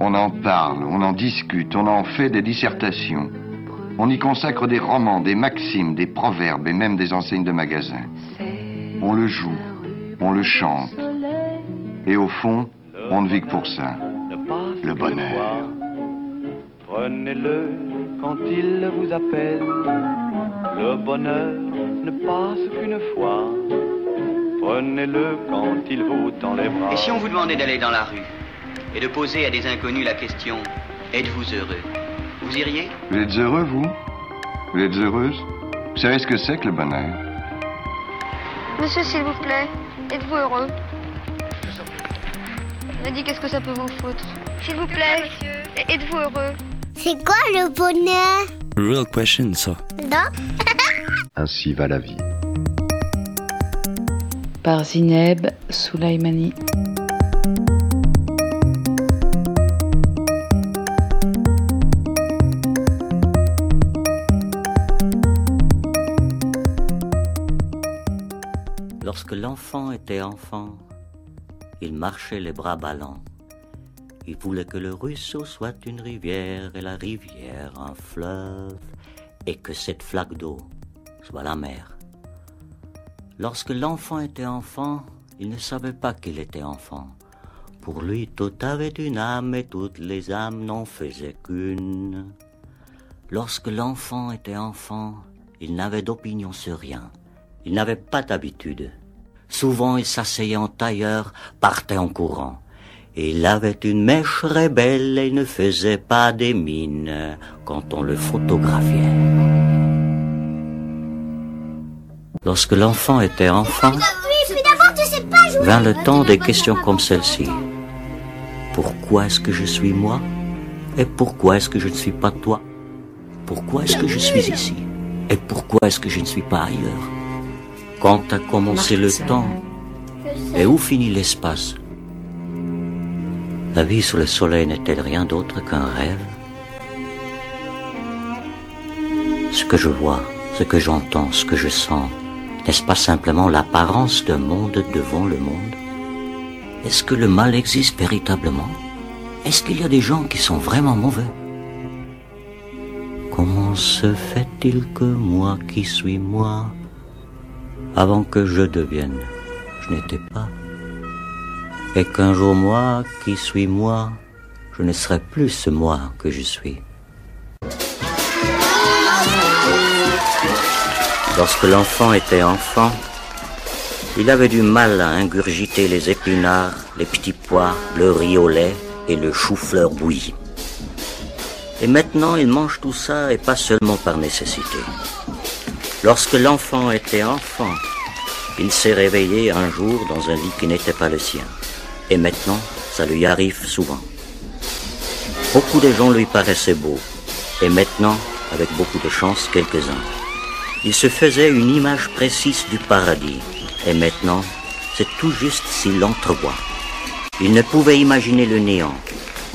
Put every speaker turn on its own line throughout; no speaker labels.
On en parle, on en discute, on en fait des dissertations. On y consacre des romans, des maximes, des proverbes et même des enseignes de magasins. On le joue, on le chante. Et au fond, on ne vit que pour ça. Le bonheur.
Prenez-le quand il vous appelle. Le bonheur ne passe qu'une fois. Prenez-le quand il vous tend les bras.
Et si on vous demandait d'aller dans la rue? Et de poser à des inconnus la question Êtes-vous heureux? Vous iriez?
Vous êtes heureux, vous? Vous êtes heureuse? Vous savez ce que c'est que le bonheur?
Monsieur, s'il vous plaît, êtes-vous heureux? M'a dit qu'est-ce que ça peut vous foutre? S'il vous plaît, êtes-vous heureux?
C'est quoi le bonheur?
Real question, ça.
Non.
Ainsi va la vie.
Par Zineb Soulaimani.
Lorsque l'enfant était enfant, il marchait les bras ballants. Il voulait que le ruisseau soit une rivière et la rivière un fleuve et que cette flaque d'eau soit la mer. Lorsque l'enfant était enfant, il ne savait pas qu'il était enfant. Pour lui, tout avait une âme et toutes les âmes n'en faisaient qu'une. Lorsque l'enfant était enfant, il n'avait d'opinion sur rien. Il n'avait pas d'habitude. Souvent il s'asseyait en tailleur, partait en courant. Il avait une mèche rebelle et ne faisait pas des mines quand on le photographiait. Lorsque l'enfant était enfant, vint le temps des questions comme celle-ci. Pourquoi est-ce que je suis moi Et pourquoi est-ce que je ne suis pas toi Pourquoi est-ce que je suis ici Et pourquoi est-ce que je ne suis pas ailleurs quand a commencé le temps et où finit l'espace? La vie sous le soleil n'est-elle rien d'autre qu'un rêve? Ce que je vois, ce que j'entends, ce que je sens, n'est-ce pas simplement l'apparence d'un monde devant le monde? Est-ce que le mal existe véritablement? Est-ce qu'il y a des gens qui sont vraiment mauvais? Comment se fait-il que moi qui suis moi avant que je devienne, je n'étais pas. Et qu'un jour moi, qui suis moi, je ne serai plus ce moi que je suis. Lorsque l'enfant était enfant, il avait du mal à ingurgiter les épinards, les petits pois, le riz au lait et le chou-fleur bouilli. Et maintenant, il mange tout ça et pas seulement par nécessité. Lorsque l'enfant était enfant, il s'est réveillé un jour dans un lit qui n'était pas le sien. Et maintenant, ça lui arrive souvent. Beaucoup de gens lui paraissaient beaux. Et maintenant, avec beaucoup de chance, quelques-uns. Il se faisait une image précise du paradis. Et maintenant, c'est tout juste s'il l'entrevoit. Il ne pouvait imaginer le néant.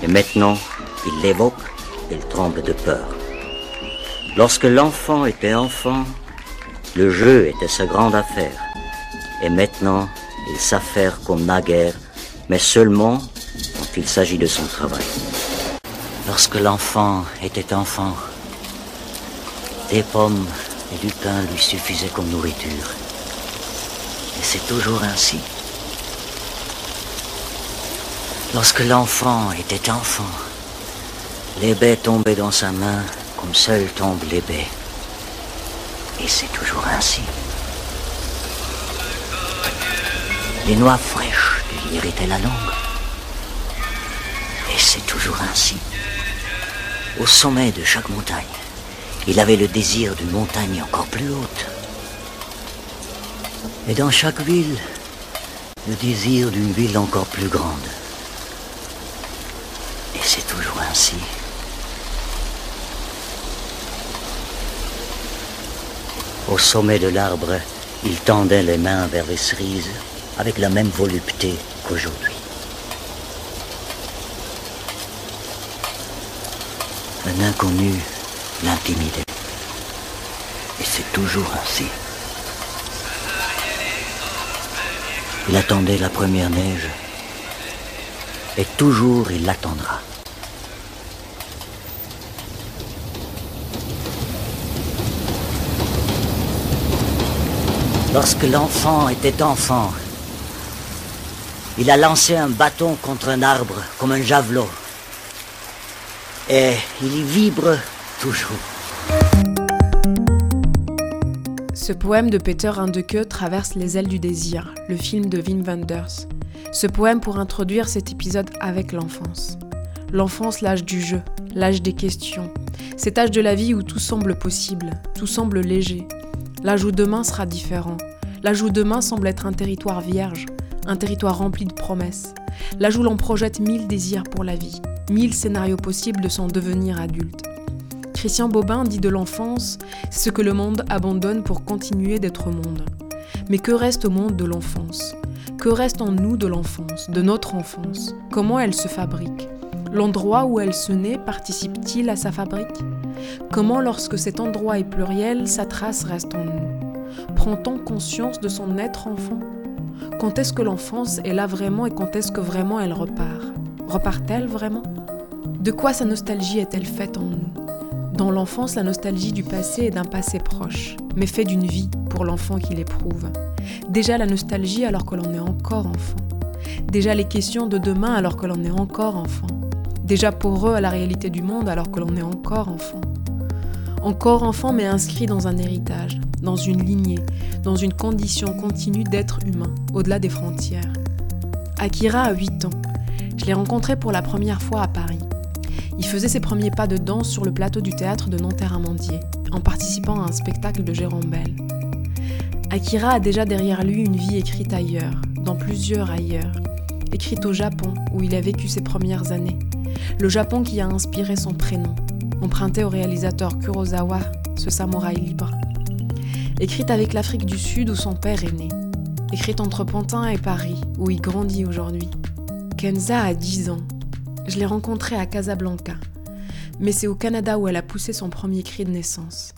Et maintenant, il l'évoque il tremble de peur. Lorsque l'enfant était enfant, le jeu était sa grande affaire. Et maintenant, il s'affaire comme naguère, mais seulement quand il s'agit de son travail. Lorsque l'enfant était enfant, des pommes et du pain lui suffisaient comme nourriture. Et c'est toujours ainsi. Lorsque l'enfant était enfant, les baies tombaient dans sa main comme seuls tombent les baies. Et c'est toujours ainsi. Les noix fraîches lui irritaient la langue. Et c'est toujours ainsi. Au sommet de chaque montagne, il avait le désir d'une montagne encore plus haute. Et dans chaque ville, le désir d'une ville encore plus grande. Et c'est toujours ainsi. Au sommet de l'arbre, il tendait les mains vers les cerises avec la même volupté qu'aujourd'hui. Un inconnu l'intimidait. Et c'est toujours ainsi. Il attendait la première neige. Et toujours il l'attendra. Lorsque l'enfant était enfant, il a lancé un bâton contre un arbre comme un javelot. Et il y vibre toujours.
Ce poème de Peter Handke traverse les ailes du désir, le film de Wim Wenders. Ce poème pour introduire cet épisode avec l'enfance. L'enfance, l'âge du jeu, l'âge des questions. Cet âge de la vie où tout semble possible, tout semble léger. Où demain sera différent. Où demain semble être un territoire vierge, un territoire rempli de promesses. Où l'on projette mille désirs pour la vie, mille scénarios possibles de son devenir adulte. Christian Bobin dit de l'enfance, ce que le monde abandonne pour continuer d'être monde. Mais que reste au monde de l'enfance? Que reste en nous de l'enfance, de notre enfance? Comment elle se fabrique? L'endroit où elle se naît participe-t-il à sa fabrique? Comment, lorsque cet endroit est pluriel, sa trace reste en nous? Prend-on conscience de son être enfant? Quand est-ce que l'enfance est là vraiment et quand est-ce que vraiment elle repart? Repart-elle vraiment? De quoi sa nostalgie est-elle faite en nous? Dans l'enfance, la nostalgie du passé est d'un passé proche, mais fait d'une vie pour l'enfant qui l'éprouve. Déjà la nostalgie alors que l'on est encore enfant. Déjà les questions de demain alors que l'on est encore enfant. Déjà pour eux à la réalité du monde alors que l'on est encore enfant. Encore enfant mais inscrit dans un héritage, dans une lignée, dans une condition continue d'être humain, au-delà des frontières. Akira a 8 ans. Je l'ai rencontré pour la première fois à Paris. Il faisait ses premiers pas de danse sur le plateau du théâtre de Nanterre-Amandier, en participant à un spectacle de Jérôme Bell. Akira a déjà derrière lui une vie écrite ailleurs, dans plusieurs ailleurs, écrite au Japon, où il a vécu ses premières années. Le Japon qui a inspiré son prénom, emprunté au réalisateur Kurosawa, ce samouraï libre. Écrite avec l'Afrique du Sud où son père est né. Écrite entre Pantin et Paris, où il grandit aujourd'hui. Kenza a 10 ans. Je l'ai rencontrée à Casablanca. Mais c'est au Canada où elle a poussé son premier cri de naissance.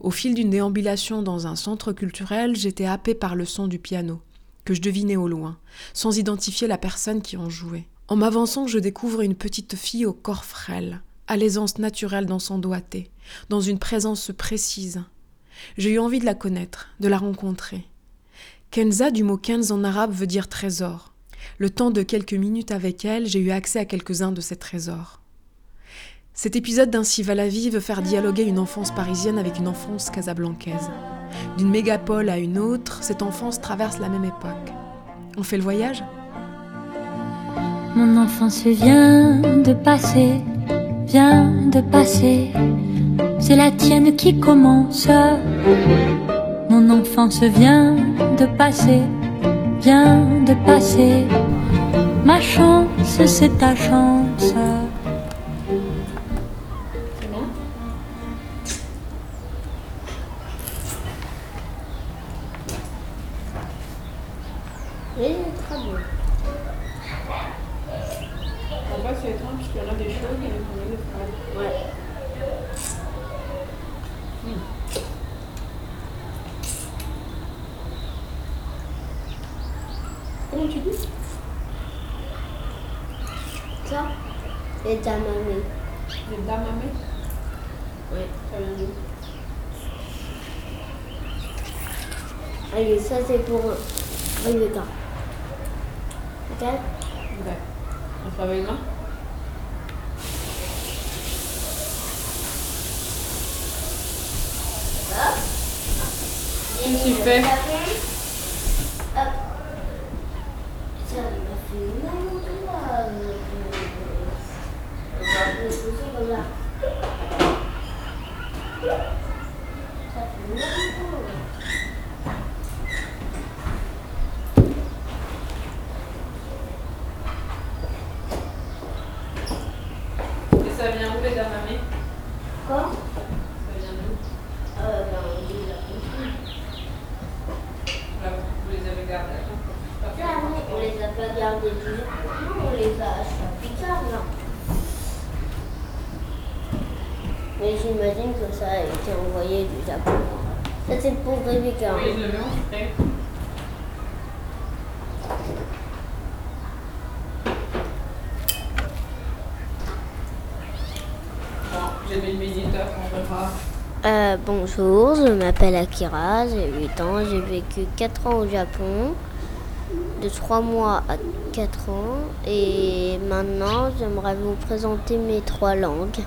Au fil d'une déambulation dans un centre culturel, j'étais happée par le son du piano, que je devinais au loin, sans identifier la personne qui en jouait. En m'avançant, je découvre une petite fille au corps frêle, à l'aisance naturelle dans son doigté, dans une présence précise. J'ai eu envie de la connaître, de la rencontrer. Kenza, du mot Kenz en arabe, veut dire trésor. Le temps de quelques minutes avec elle, j'ai eu accès à quelques-uns de ces trésors. Cet épisode d'Ainsi va la vie veut faire dialoguer une enfance parisienne avec une enfance casablancaise. D'une mégapole à une autre, cette enfance traverse la même époque. On fait le voyage?
Mon enfance vient de passer, vient de passer. C'est la tienne qui commence. Mon enfance vient de passer, vient de passer. Ma chance, c'est ta chance.
C'est
damamé.
Les damamé
Oui.
D'où
Allez, ça c'est pour Rebecca. Ok
Ouais. On fait avec les mains Qu'est-ce que tu fais
Hop. Ça m'a fait mal au doigt. On va le poser comme là. Ça fait mal au doigt.
Et ça vient où les damamé
Quoi
Ça vient d'où
Euh, ben, on les a compris.
Là, vous les avez gardés
Ah non, on les a pas gardés toujours. Non, on les a achetés plus tard, là. Mais j'imagine que ça a été envoyé du Japon. Ça c'est pour Rebecca.
Oui, je le mets en frais. Bon, j'ai mis le méditeur, on verra.
Euh, bonjour, je m'appelle Akira, j'ai 8 ans, j'ai vécu 4 ans au Japon, de 3 mois à 4 ans, et maintenant j'aimerais vous présenter mes trois langues.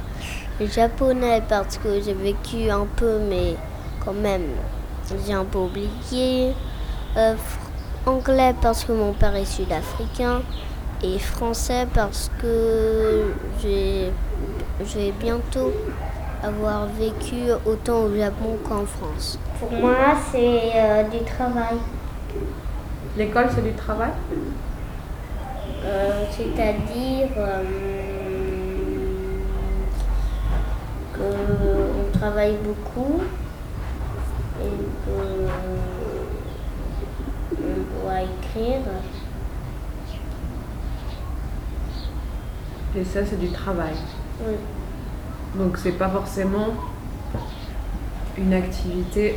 Le japonais parce que j'ai vécu un peu, mais quand même j'ai un peu oublié. Euh, anglais parce que mon père est sud-africain et français parce que j'ai bientôt avoir vécu autant au Japon qu'en France. Pour moi, c'est euh, du travail.
L'école, c'est du travail?
Euh, C'est-à-dire qu'on travaille beaucoup et qu'on doit écrire.
Et ça, c'est du travail.
Oui.
Donc, c'est pas forcément une activité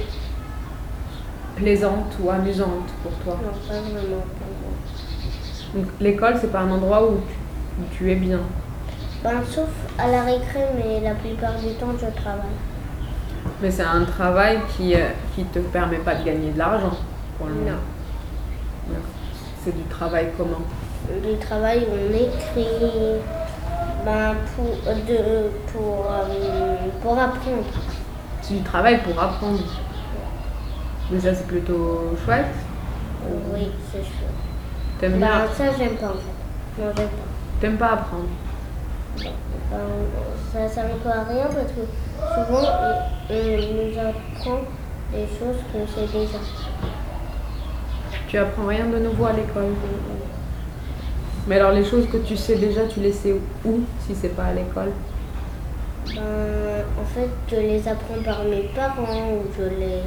plaisante ou amusante pour toi.
Non, pas vraiment pour moi.
Donc, l'école, c'est pas un endroit où tu, es bien.
Ben, sauf à la récré, mais la plupart du temps, je travaille.
Mais c'est un travail qui euh, qui te permet pas de gagner de l'argent pour le
Non.
C'est du travail comment?
Du travail où on écrit, ben, pour, de, pour, euh, pour apprendre.
C'est du travail pour apprendre. Mais ça, c'est plutôt chouette
Oui, c'est chouette.
T'aimes bien?
ben, Ça, j'aime pas en fait. Non, j'aime pas.
T'aimes pas apprendre?
Ben, Ça sert à rien parce que souvent, on nous apprend des choses qu'on sait déjà.
Tu apprends rien de nouveau à l'école? Mais alors les choses que tu sais déjà, tu les sais où si c'est pas à l'école?
Ben, En fait, je les apprends par mes parents ou je les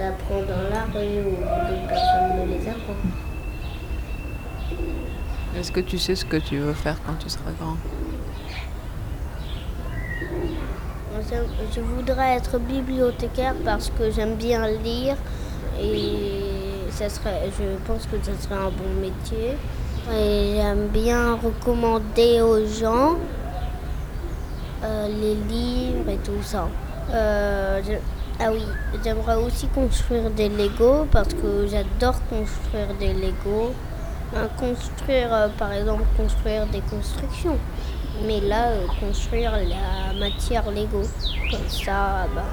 apprends dans la rue ou d'autres personnes me les apprennent.
Est-ce que tu sais ce que tu veux faire quand tu seras grand?
Je voudrais être bibliothécaire parce que j'aime bien lire et ça serait, je pense que ce serait un bon métier. J'aime bien recommander aux gens euh, les livres et tout ça. Euh, ah oui, j'aimerais aussi construire des Lego parce que j'adore construire des Lego. construire, euh, par exemple, construire des constructions. Mais là, construire la matière Lego. Comme ça, bah,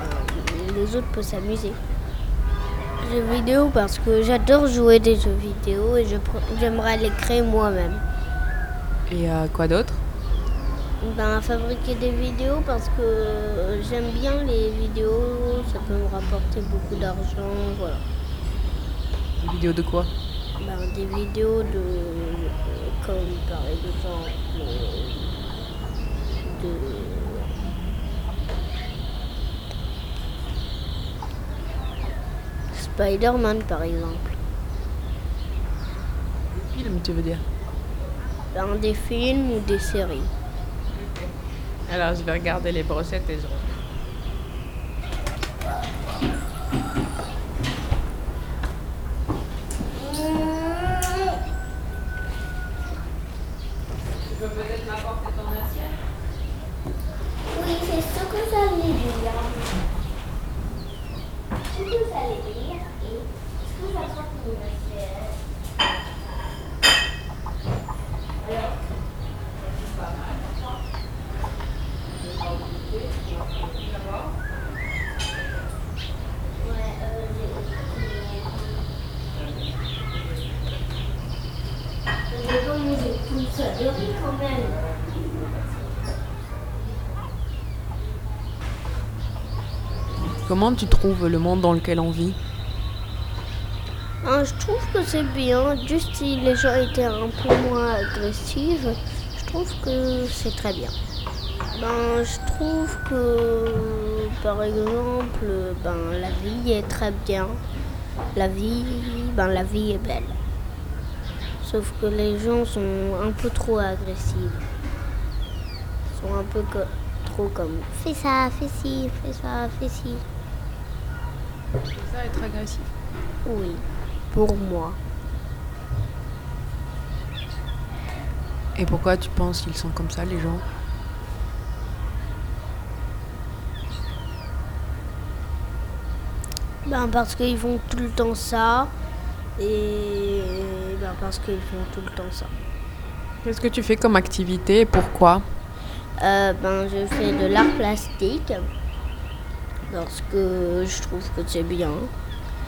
les autres peuvent s'amuser jeux vidéo parce que j'adore jouer des jeux vidéo et j'aimerais les créer moi-même.
Et euh, quoi d'autre?
Ben, fabriquer des vidéos parce que j'aime bien les vidéos, ça peut me rapporter beaucoup d'argent, voilà.
Des vidéos de quoi?
Ben, Des vidéos de. comme par exemple. de Spider-Man par exemple.
Film, tu veux dire?
Dans des films ou des séries.
Alors, je vais regarder les brossettes et je Tu peux peut-être m'apporter ton assiette?
Oui, c'est ce que j'allais dire.
Comment tu trouves le monde dans lequel on vit?
Ah, Je trouve que c'est bien, juste si les gens étaient un peu moins agressifs, je trouve que c'est très bien. Ben, je trouve que, par exemple, ben, la vie est très bien. La vie, ben, la vie est belle. Sauf que les gens sont un peu trop agressifs. Ils sont un peu trop comme fais ça, fais ci, fais ça, fais ci.
C'est ça être agressif
Oui, pour moi.
Et pourquoi tu penses qu'ils sont comme ça, les gens?
Ben parce qu'ils font tout le temps ça. Et parce qu'ils font tout le temps ça.
Qu'est-ce que tu fais comme activité et pourquoi
euh, Ben je fais de l'art plastique. Parce que je trouve que c'est bien.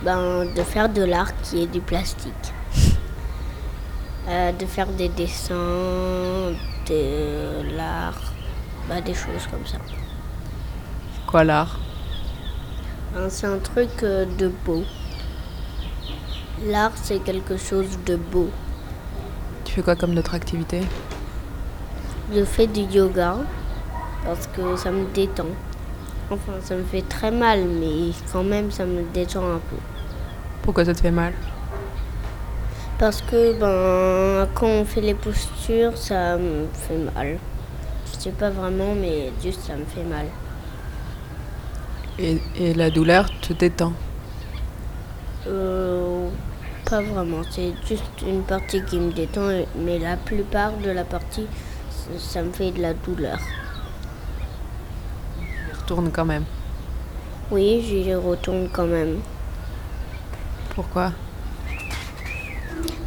Ben de faire de l'art qui est du plastique. Euh, de faire des dessins, de l'art, ben, des choses comme ça.
Quoi l'art?
Ben, C'est un truc euh, de beau. L'art, c'est quelque chose de beau.
Tu fais quoi comme autre activité
Je fais du yoga parce que ça me détend. Enfin, ça me fait très mal, mais quand même, ça me détend un peu.
Pourquoi ça te fait mal?
Parce que ben, quand on fait les postures, ça me fait mal. Je sais pas vraiment, mais juste ça me fait mal.
Et, et la douleur te détend?
Euh, Pas vraiment, c'est juste une partie qui me détend, mais la plupart de la partie, ça me fait de la douleur.
Tu retournes quand même
Oui, j'y retourne quand même.
Pourquoi?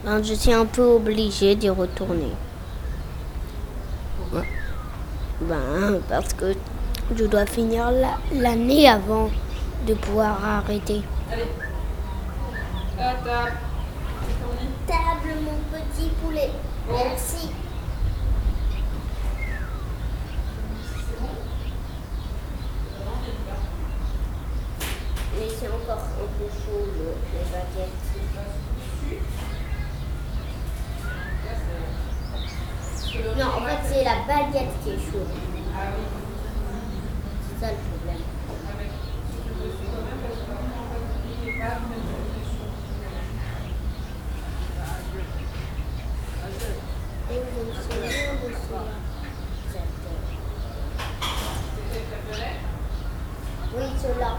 Ben, Je suis un peu obligée d'y retourner.
Pourquoi?
Ben, parce que je dois finir l'année avant de pouvoir arrêter. Allez. Table. Table, mon petit poulet. Merci. Mais c'est encore un peu chaud, les baguettes. Non, en fait, c'est la baguette qui est chaude. C'est ça le problème. Oui, cela.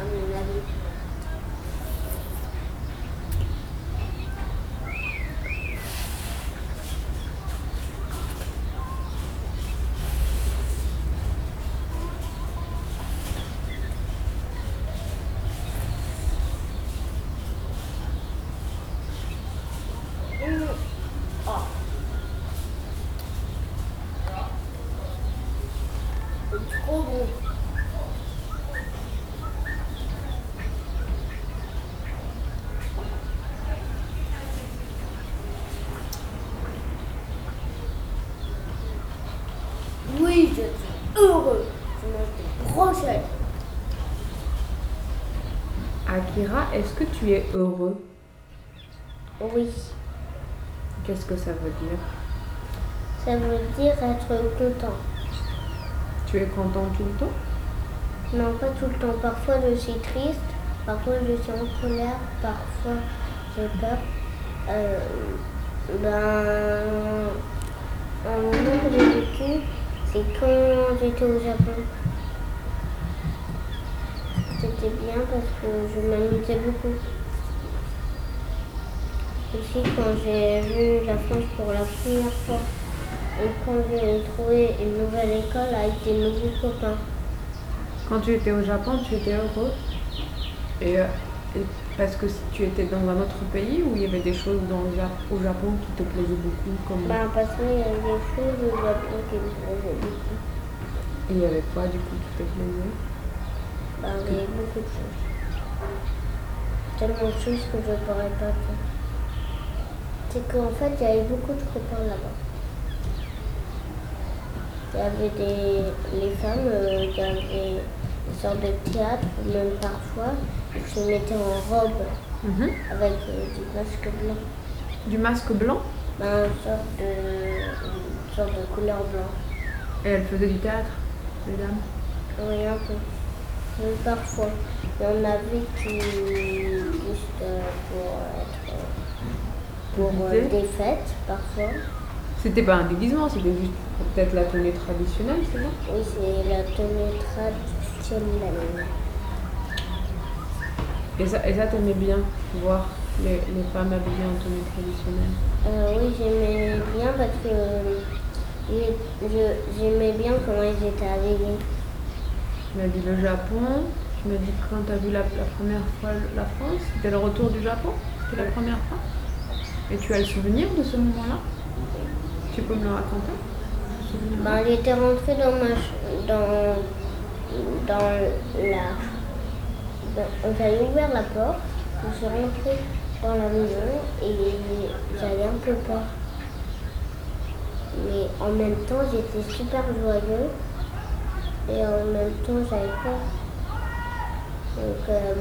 Mon avis. Oui, je suis heureux. Je mange des brochettes.
Akira, est-ce que tu es heureux
Oui.
Qu'est-ce que ça veut dire
Ça veut dire être content.
Tu es content tout le temps
Non, pas tout le temps. Parfois je suis triste, parfois je suis en colère, parfois j'ai peur. Euh, ben, un moment que j'ai vécu, c'est quand j'étais au Japon. C'était bien parce que je m'amusais beaucoup. Aussi quand j'ai vu la France pour la première fois et quand j'ai trouvé une nouvelle école avec des nouveaux copains.
Quand tu étais au Japon, tu étais heureux et, euh, et parce que tu étais dans un autre pays ou il y avait des choses dans le Japon, au Japon qui te plaisaient beaucoup comme...
Ben, parce qu'il y avait des choses au Japon qui me plaisaient beaucoup.
Et il y avait quoi du coup qui te plaisait?
Il y avait beaucoup de choses. Tellement de choses que je ne pourrais pas faire. C'est qu'en fait, il y avait beaucoup de copains là-bas. Il y avait des les femmes, euh, il y avait des sortes de théâtre, même parfois, ils se mettaient en robe
Mhm.
avec euh, du masque blanc.
Du masque blanc?
Ben, une sorte de, une sorte de couleur blanche.
Et elle faisait du théâtre, les dames?
Oui, un peu. Parfois. Il y en avait qui, juste euh, pour être, euh, pour euh, des fêtes, parfois.
C'était pas un déguisement, c'était juste peut-être la tenue traditionnelle, c'est ça?
Oui, c'est la tenue traditionnelle.
Et ça, et ça t'aimais bien, voir les, les femmes habillées en tenue traditionnelle?
Euh, oui, j'aimais bien parce que J'aimais bien comment ils étaient habillés.
Tu m'as dit le Japon, tu m'as dit quand tu as vu la, première fois la France, c'était le retour du Japon C'était la première fois. Et tu as le souvenir de ce moment-là? Tu peux me le raconter?
Ben, J'étais rentrée dans ma dans, dans la j'avais ouvert la porte, je suis rentrée dans la maison et j'avais un peu peur. Mais en même temps, j'étais super joyeux et en même temps, j'avais peur. Donc, euh,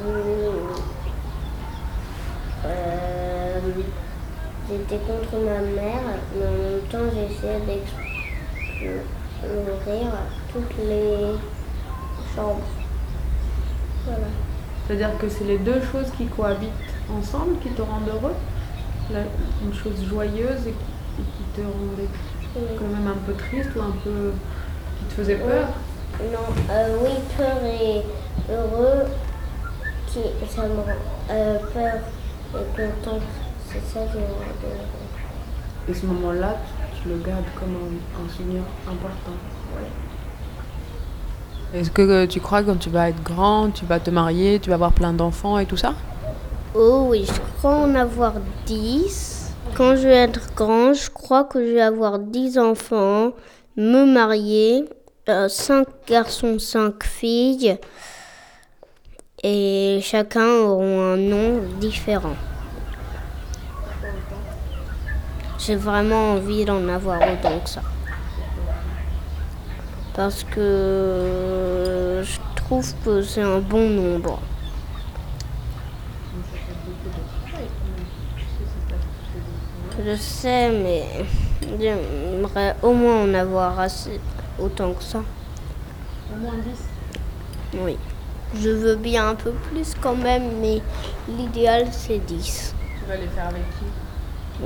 euh, j'étais contre ma mère, mais en même temps, j'essayais d'explorer toutes les chambres. Voilà.
C'est-à-dire que c'est les deux choses qui cohabitent ensemble qui te rendent heureux? Une chose joyeuse et qui, te rendait quand même un peu triste ou un peu. qui te faisait peur?
Non, euh, oui, peur et heureux, qui, ça me rend euh, peur et content. C'est ça rend heureux.
Et ce moment-là, tu, le gardes comme un, souvenir important. Est-ce que euh, tu crois que quand tu vas être grand, tu vas te marier, tu vas avoir plein d'enfants et tout ça?
Oh oui, je crois en avoir 10. Quand je vais être grand, je crois que je vais avoir 10 enfants, me marier, 5 euh, garçons, 5 filles, et chacun aura un nom différent. J'ai vraiment envie d'en avoir autant que ça parce que je trouve que c'est un bon nombre. Je sais, mais j'aimerais au moins en avoir assez, autant que ça.
Au moins 10
Oui. Je veux bien un peu plus quand même, mais l'idéal c'est 10.
Tu vas les faire avec qui?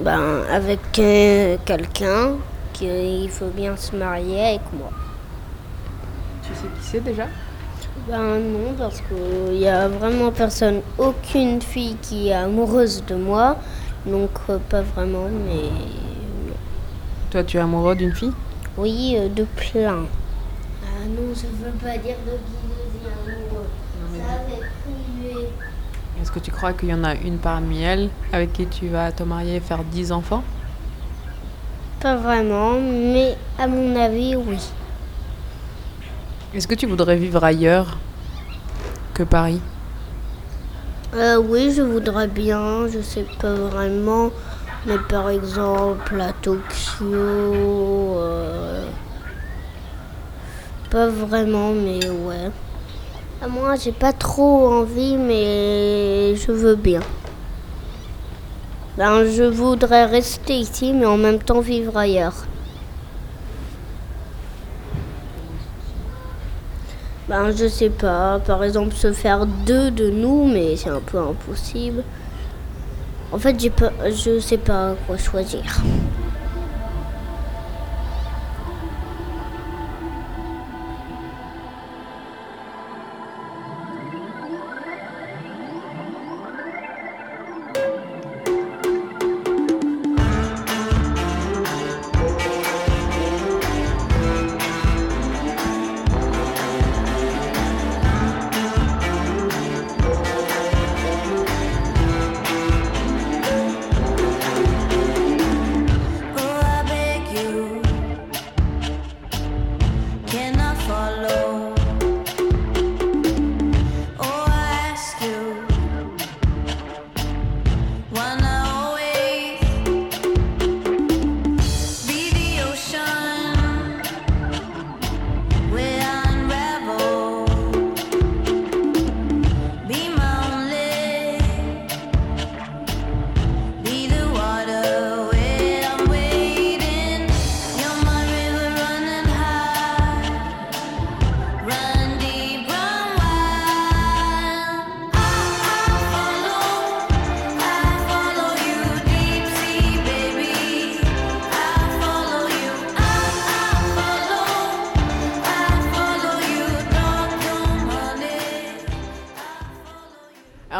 Ben, avec euh, quelqu'un qui faut bien se marier avec moi.
Tu sais qui c'est déjà?
Ben non, parce qu'il n'y a vraiment personne, aucune fille qui est amoureuse de moi. Donc euh, pas vraiment, mais
Toi, tu es amoureux d'une fille?
Oui, euh, de plein. Ah non, je veux pas dire de qui je amoureux.
Est-ce que tu crois qu'il y en a une parmi elles avec qui tu vas te marier et faire 10 enfants?
Pas vraiment, mais à mon avis, oui.
Est-ce que tu voudrais vivre ailleurs que Paris?
Euh, Oui, je voudrais bien, je sais pas vraiment, mais par exemple à Tokyo, euh, pas vraiment, mais ouais. Moi, j'ai pas trop envie, mais je veux bien. Ben, je voudrais rester ici, mais en même temps vivre ailleurs. Ben, je sais pas. Par exemple, se faire deux de nous, mais c'est un peu impossible. En fait, pas, je sais pas quoi choisir.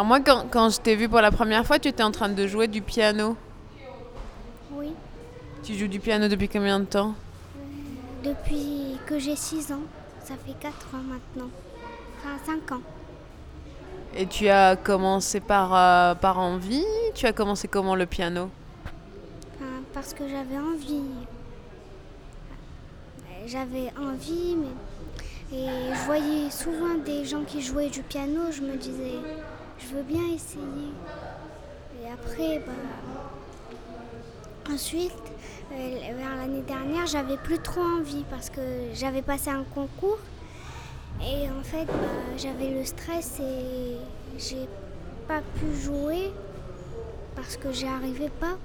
Moi, quand, je t'ai vu pour la première fois, tu étais en train de jouer du piano.
Oui.
Tu joues du piano depuis combien de temps?
Depuis que j'ai 6 ans. Ça fait 4 ans maintenant. Enfin 5 ans.
Et tu as commencé par, euh, par envie? Tu as commencé comment le piano?
Parce que j'avais envie. J'avais envie, mais... Et je voyais souvent des gens qui jouaient du piano, je me disais, je veux bien essayer. Et après, bah... Ensuite, euh, vers l'année dernière, j'avais plus trop envie parce que j'avais passé un concours et en fait, bah, j'avais le stress et j'ai pas pu jouer parce que j'y arrivais pas.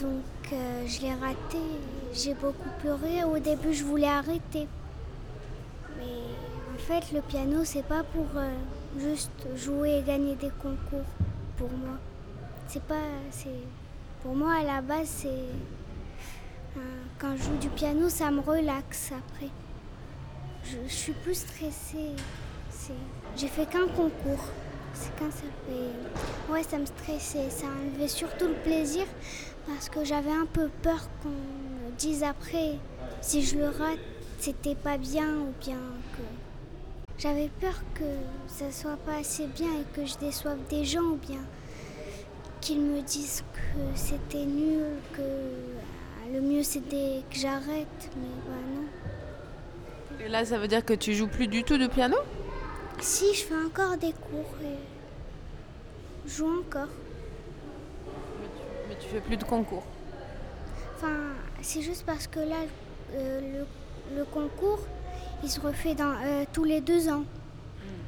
Donc euh, je l'ai raté. J'ai beaucoup pleuré. Au début, je voulais arrêter. Mais en fait, le piano, c'est pas pour euh, juste jouer et gagner des concours pour moi. C'est pas. Pour moi à la base, c'est quand je joue du piano, ça me relaxe après je, suis plus stressée. J'ai fait qu'un concours. C'est qu'un seul. ouais, ça me stressait. Ça enlevait surtout le plaisir parce que j'avais un peu peur qu'on me dise après si je le rate, c'était pas bien ou bien que. J'avais peur que ça soit pas assez bien et que je déçoive des gens ou bien qu'ils me disent que c'était nul, que le mieux c'était que j'arrête, mais bah non.
Et là, ça veut dire que tu joues plus du tout de piano?
Si, je fais encore des cours et je joue encore.
Mais tu, fais plus de concours?
Enfin, c'est juste parce que là, euh, le, concours, il se refait dans, euh, tous les deux ans.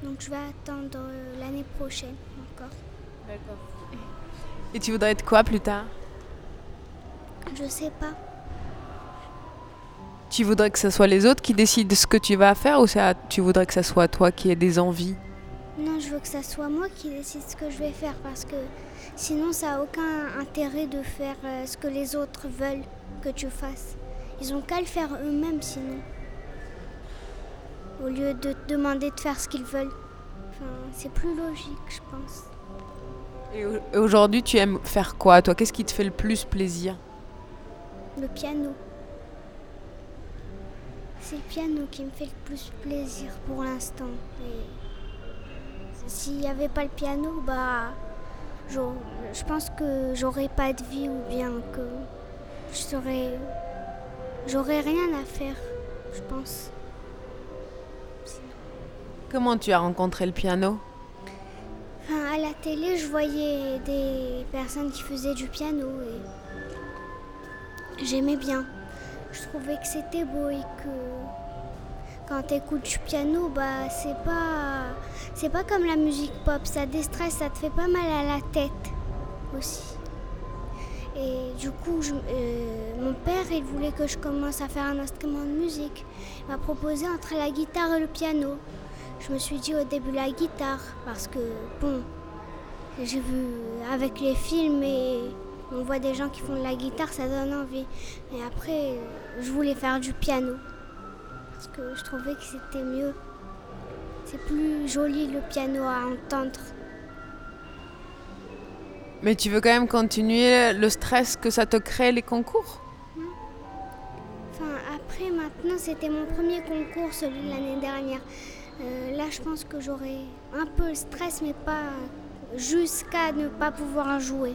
Donc je vais attendre euh, l'année prochaine encore.
D'accord. Et tu voudrais être quoi plus tard?
Je sais pas.
Tu voudrais que ce soit les autres qui décident ce que tu vas faire ou ça, tu voudrais que ce soit toi qui aies des envies?
Non, je veux que ce soit moi qui décide ce que je vais faire parce que sinon ça n'a aucun intérêt de faire euh, ce que les autres veulent que tu fasses. Ils ont qu'à le faire eux-mêmes sinon. Au lieu de te demander de faire ce qu'ils veulent. Enfin, c'est plus logique, je pense.
Et aujourd'hui, tu aimes faire quoi, toi? Qu'est-ce qui te fait le plus plaisir?
Le piano. C'est le piano qui me fait le plus plaisir pour l'instant. S'il n'y avait pas le piano, bah, je pense que j'aurais pas de vie ou bien que je serais, j'aurais rien à faire, je pense.
Comment tu as rencontré le piano?
À la télé, je voyais des personnes qui faisaient du piano et j'aimais bien je trouvais que c'était beau et que quand tu écoutes du piano, bah c'est pas pas comme la musique pop, ça déstresse, ça te fait pas mal à la tête aussi. Et du coup, euh, mon père, il voulait que je commence à faire un instrument de musique. Il m'a proposé entre la guitare et le piano. Je me suis dit au début la guitare parce que bon, j'ai vu avec les films et on voit des gens qui font de la guitare, ça donne envie. Et après, je voulais faire du piano. Parce que je trouvais que c'était mieux. C'est plus joli le piano à entendre.
Mais tu veux quand même continuer le stress que ça te crée les concours?
Enfin, après, maintenant, c'était mon premier concours, celui de l'année dernière. Euh, là, je pense que j'aurai un peu le stress, mais pas jusqu'à ne pas pouvoir jouer.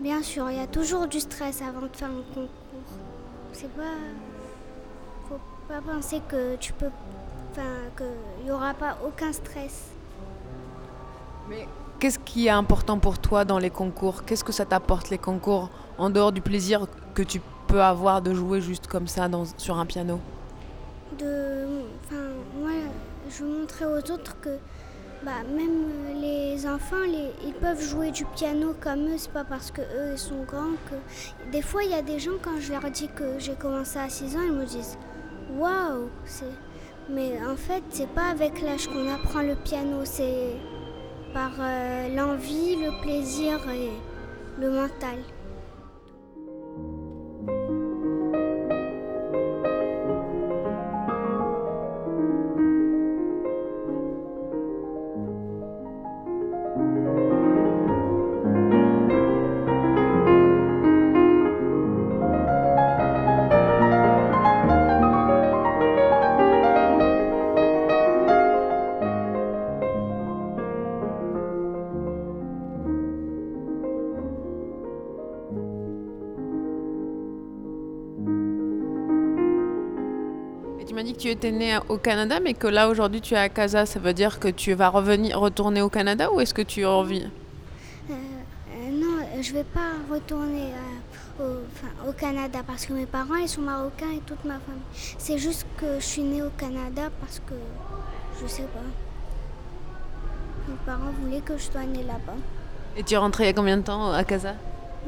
Bien sûr, il y a toujours du stress avant de faire un concours. C'est pas. Faut pas penser que tu peux. Enfin, qu'il n'y aura pas aucun stress.
Mais qu'est-ce qui est important pour toi dans les concours? Qu'est-ce que ça t'apporte les concours? En dehors du plaisir que tu peux avoir de jouer juste comme ça sur un piano?
Enfin, moi, je montrer aux autres que bah, même les enfants, ils peuvent jouer du piano comme eux. C'est pas parce que eux sont grands que. Des fois, il y a des gens, quand je leur dis que j'ai commencé à 6 ans, ils me disent Waouh Mais en fait, c'est pas avec l'âge qu'on apprend le piano, c'est par euh, l'envie, le plaisir et le mental.
Étais né au Canada, mais que là aujourd'hui tu es à Casa. Ça veut dire que tu vas revenir, retourner au Canada ou est-ce que tu reviens
euh, euh, Non, je vais pas retourner au, au, Canada parce que mes parents ils sont marocains et toute ma famille. C'est juste que je suis née au Canada parce que je sais pas. Mes parents voulaient que je sois née là-bas.
Et tu es rentrée il y a combien de temps à Casa?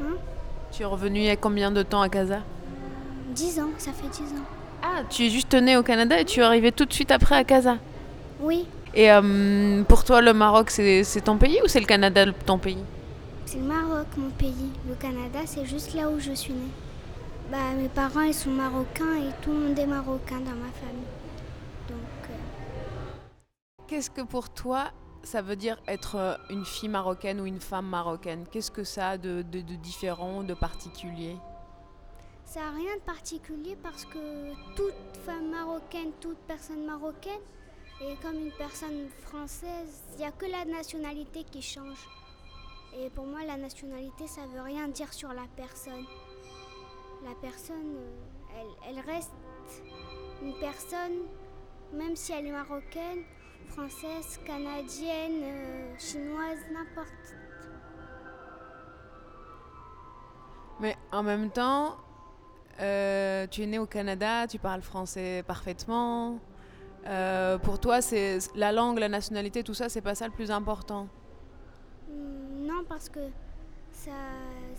Hein?
Tu es revenue il y a combien de temps à Casa?
10 ans, ça fait 10 ans.
Ah, tu es juste née au Canada et tu es arrivée tout de suite après à Casa
Oui.
Et euh, pour toi, le Maroc, c'est ton pays ou c'est le Canada ton pays?
C'est le Maroc, mon pays. Le Canada, c'est juste là où je suis née. Bah, mes parents, ils sont marocains et tout le monde est marocain dans ma famille. Donc. Euh,
Qu'est-ce que pour toi, ça veut dire être euh, une fille marocaine ou une femme marocaine? Qu'est-ce que ça a de, de, de différent, de particulier?
Ça n'a rien de particulier parce que toute femme marocaine, toute personne marocaine est comme une personne française. Il n'y a que la nationalité qui change. Et pour moi, la nationalité, ça ne veut rien dire sur la personne. La personne, euh, elle, elle reste une personne, même si elle est marocaine, française, canadienne, euh, chinoise, n'importe.
Mais en même temps, euh, tu es né au Canada, tu parles français parfaitement. Euh, pour toi, c'est la langue, la nationalité, tout ça, c'est pas ça le plus important?
Mm, Non, parce que ça,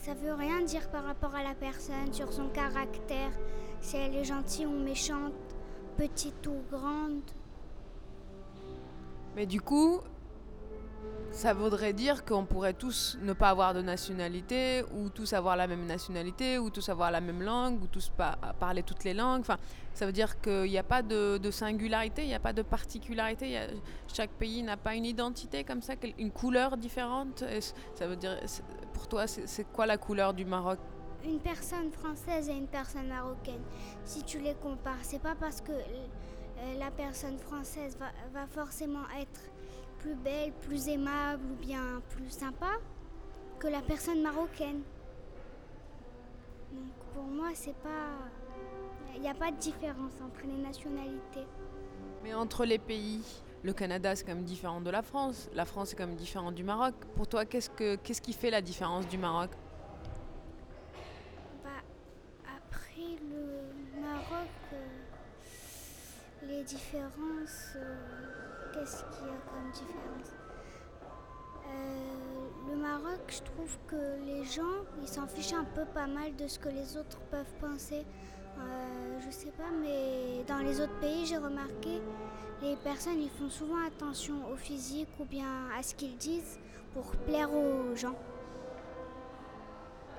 ça veut rien dire par rapport à la personne, sur son caractère, si elle est gentille ou méchante, petite ou grande.
Mais du coup, ça voudrait dire qu'on pourrait tous ne pas avoir de nationalité, ou tous avoir la même nationalité, ou tous avoir la même langue, ou tous parler toutes les langues. Enfin, ça veut dire qu'il n'y a pas de, singularité, il n'y a pas de particularité. chaque pays n'a pas une identité comme ça, une couleur différente. ça veut dire, pour toi, c'est quoi la couleur du Maroc?
Une personne française et une personne marocaine. Si tu les compares, c'est pas parce que euh, la personne française va forcément être plus belle, plus aimable ou bien plus sympa que la personne marocaine. Donc pour moi, c'est pas. Il n'y a pas de différence entre les nationalités.
Mais entre les pays, le Canada c'est quand même différent de la France, la France est quand même différent du Maroc. Pour toi, qu'est-ce, que, qu'est-ce qui fait la différence du Maroc?
Bah, Après le Maroc, euh, les différences. Euh, qu'est-ce qu'il y a comme différence euh, Le Maroc, je trouve que les gens, ils s'en fichent un peu pas mal de ce que les autres peuvent penser. Euh, je sais pas, mais dans les autres pays, j'ai remarqué, les personnes, ils font souvent attention au physique ou bien à ce qu'ils disent pour plaire aux gens.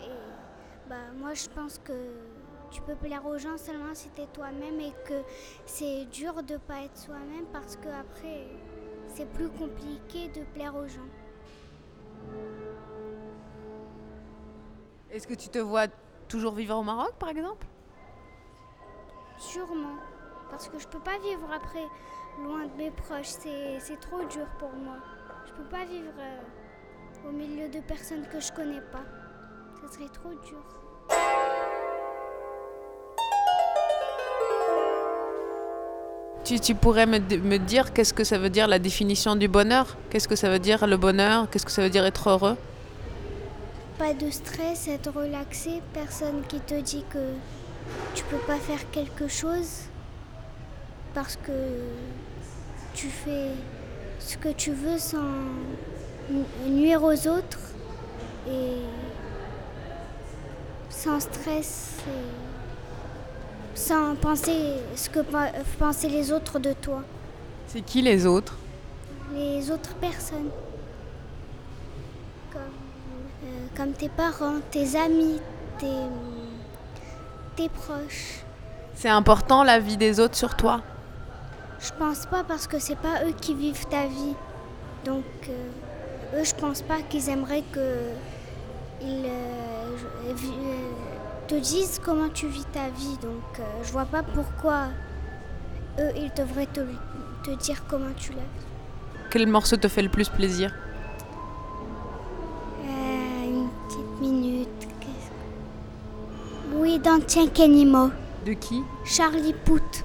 Et bah, moi, je pense que tu peux plaire aux gens seulement si tu es toi-même et que c'est dur de pas être soi-même parce que après c'est plus compliqué de plaire aux gens.
Est-ce que tu te vois toujours vivre au Maroc par exemple?
Sûrement, parce que je peux pas vivre après loin de mes proches, c'est trop dur pour moi. Je peux pas vivre euh, au milieu de personnes que je connais pas. Ce serait trop dur.
Tu, pourrais me, me dire qu'est-ce que ça veut dire la définition du bonheur? Qu'est-ce que ça veut dire le bonheur? Qu'est-ce que ça veut dire être heureux?
Pas de stress, être relaxé, personne qui te dit que tu peux pas faire quelque chose parce que tu fais ce que tu veux sans nuire aux autres et sans stress. Et sans penser ce que pensaient les autres de toi.
C'est qui les autres?
Les autres personnes. Comme, euh, comme, tes parents, tes amis, tes, tes proches.
C'est important la vie des autres sur toi?
Je pense pas parce que c'est pas eux qui vivent ta vie. Donc euh, eux je pense pas qu'ils aimeraient que ils, euh, te disent comment tu vis ta vie. Donc euh, je vois pas pourquoi eux, ils devraient te, te dire comment tu la vis.
Quel morceau te fait le plus plaisir?
Euh, Une petite minute. Oui, d'Antien Kenimo.
De qui?
Charlie Pout.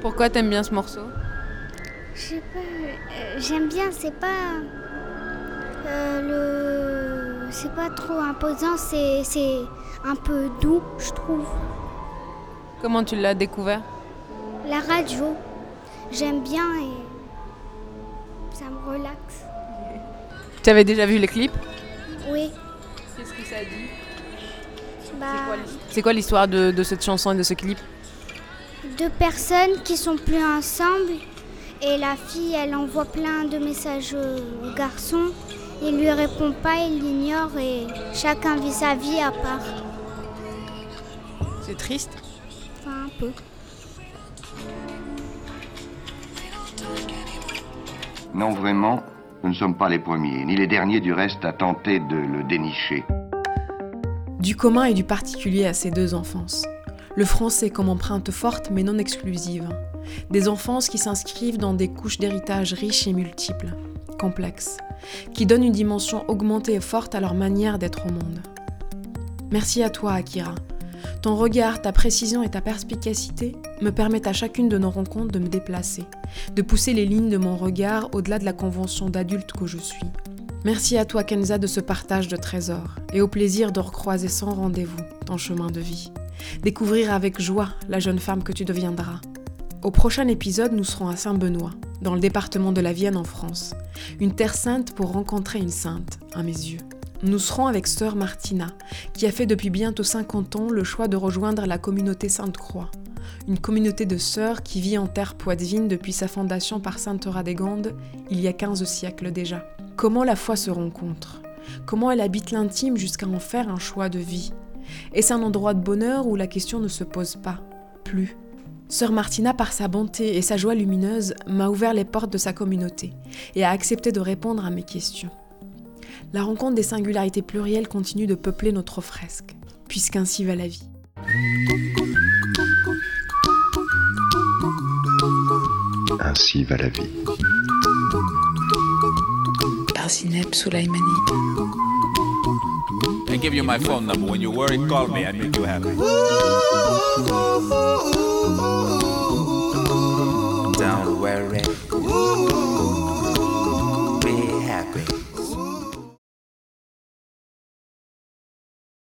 Pourquoi t'aimes bien ce morceau?
Je sais pas, euh, j'aime bien, c'est pas. Le. C'est pas trop imposant, c'est, c'est un peu doux, je trouve.
Comment tu l'as découvert?
La radio, j'aime bien et ça me relaxe.
Tu avais déjà vu les clips?
Oui.
Qu'est-ce que ça dit?
Bah,
C'est quoi l'histoire de, de cette chanson et de ce clip?
Deux personnes qui sont plus ensemble et la fille elle envoie plein de messages au garçon. Il lui répond pas, il l'ignore et chacun vit sa vie à part.
C'est triste
Enfin, un peu.
Non, vraiment, nous ne sommes pas les premiers, ni les derniers du reste à tenter de le dénicher.
Du commun et du particulier à ces deux enfances. Le français comme empreinte forte mais non exclusive. Des enfances qui s'inscrivent dans des couches d'héritage riches et multiples, complexes, qui donnent une dimension augmentée et forte à leur manière d'être au monde. Merci à toi, Akira. Ton regard, ta précision et ta perspicacité me permettent à chacune de nos rencontres de me déplacer, de pousser les lignes de mon regard au-delà de la convention d'adulte que je suis. Merci à toi, Kenza, de ce partage de trésors et au plaisir de recroiser sans rendez-vous ton chemin de vie. Découvrir avec joie la jeune femme que tu deviendras. Au prochain épisode, nous serons à Saint-Benoît, dans le département de la Vienne en France. Une terre sainte pour rencontrer une sainte, à mes yeux. Nous serons avec sœur Martina, qui a fait depuis bientôt 50 ans le choix de rejoindre la communauté Sainte-Croix, une communauté de sœurs qui vit en terre poitevine depuis sa fondation par Sainte Radégonde il y a 15 siècles déjà. Comment la foi se rencontre? Comment elle habite l'intime jusqu'à en faire un choix de vie? Est-ce un endroit de bonheur où la question ne se pose pas? Plus. Sœur Martina, par sa bonté et sa joie lumineuse, m'a ouvert les portes de sa communauté et a accepté de répondre à mes questions. La rencontre des singularités plurielles continue de peupler notre fresque, puisqu'ainsi va la vie.
Ainsi va la vie.
Par Zineb Soulaimani.
I give you my phone number. When you're worried, call me. I make you happy. Don't worry.